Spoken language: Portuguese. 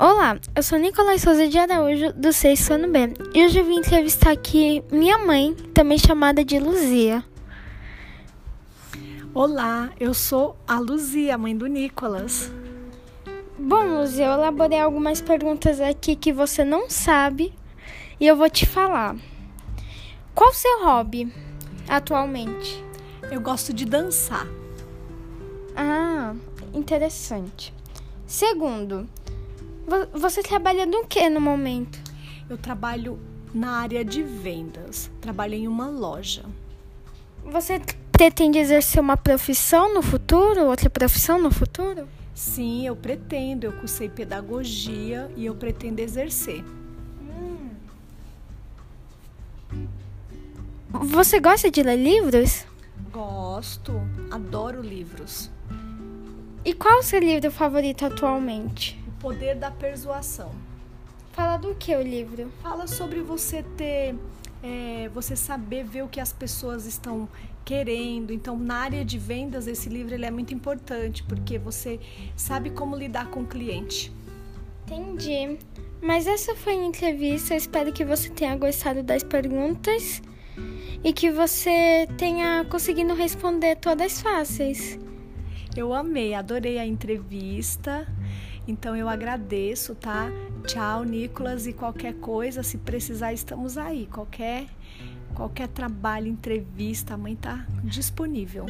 Olá, eu sou Nicolás Souza de Araújo, do 6 ano B, e hoje eu vim entrevistar aqui minha mãe, também chamada de Luzia. Olá, eu sou a Luzia, mãe do Nicolas. Bom, Luzia, eu elaborei algumas perguntas aqui que você não sabe e eu vou te falar. Qual o seu hobby atualmente? Eu gosto de dançar. Ah, interessante. Segundo, você trabalha no que no momento? Eu trabalho na área de vendas. Trabalho em uma loja. Você pretende exercer uma profissão no futuro? Outra profissão no futuro? Sim, eu pretendo. Eu cursei pedagogia e eu pretendo exercer. Hum. Você gosta de ler livros? Gosto, adoro livros. E qual o seu livro favorito atualmente? Poder da Persuasão. Fala do que o livro? Fala sobre você ter, é, você saber ver o que as pessoas estão querendo. Então, na área de vendas, esse livro ele é muito importante porque você sabe como lidar com o cliente. Entendi. Mas essa foi a entrevista. Eu espero que você tenha gostado das perguntas e que você tenha conseguido responder todas fáceis. Eu amei, adorei a entrevista. Então eu agradeço, tá? Tchau, Nicolas, e qualquer coisa, se precisar, estamos aí. Qualquer qualquer trabalho, entrevista, a mãe tá disponível.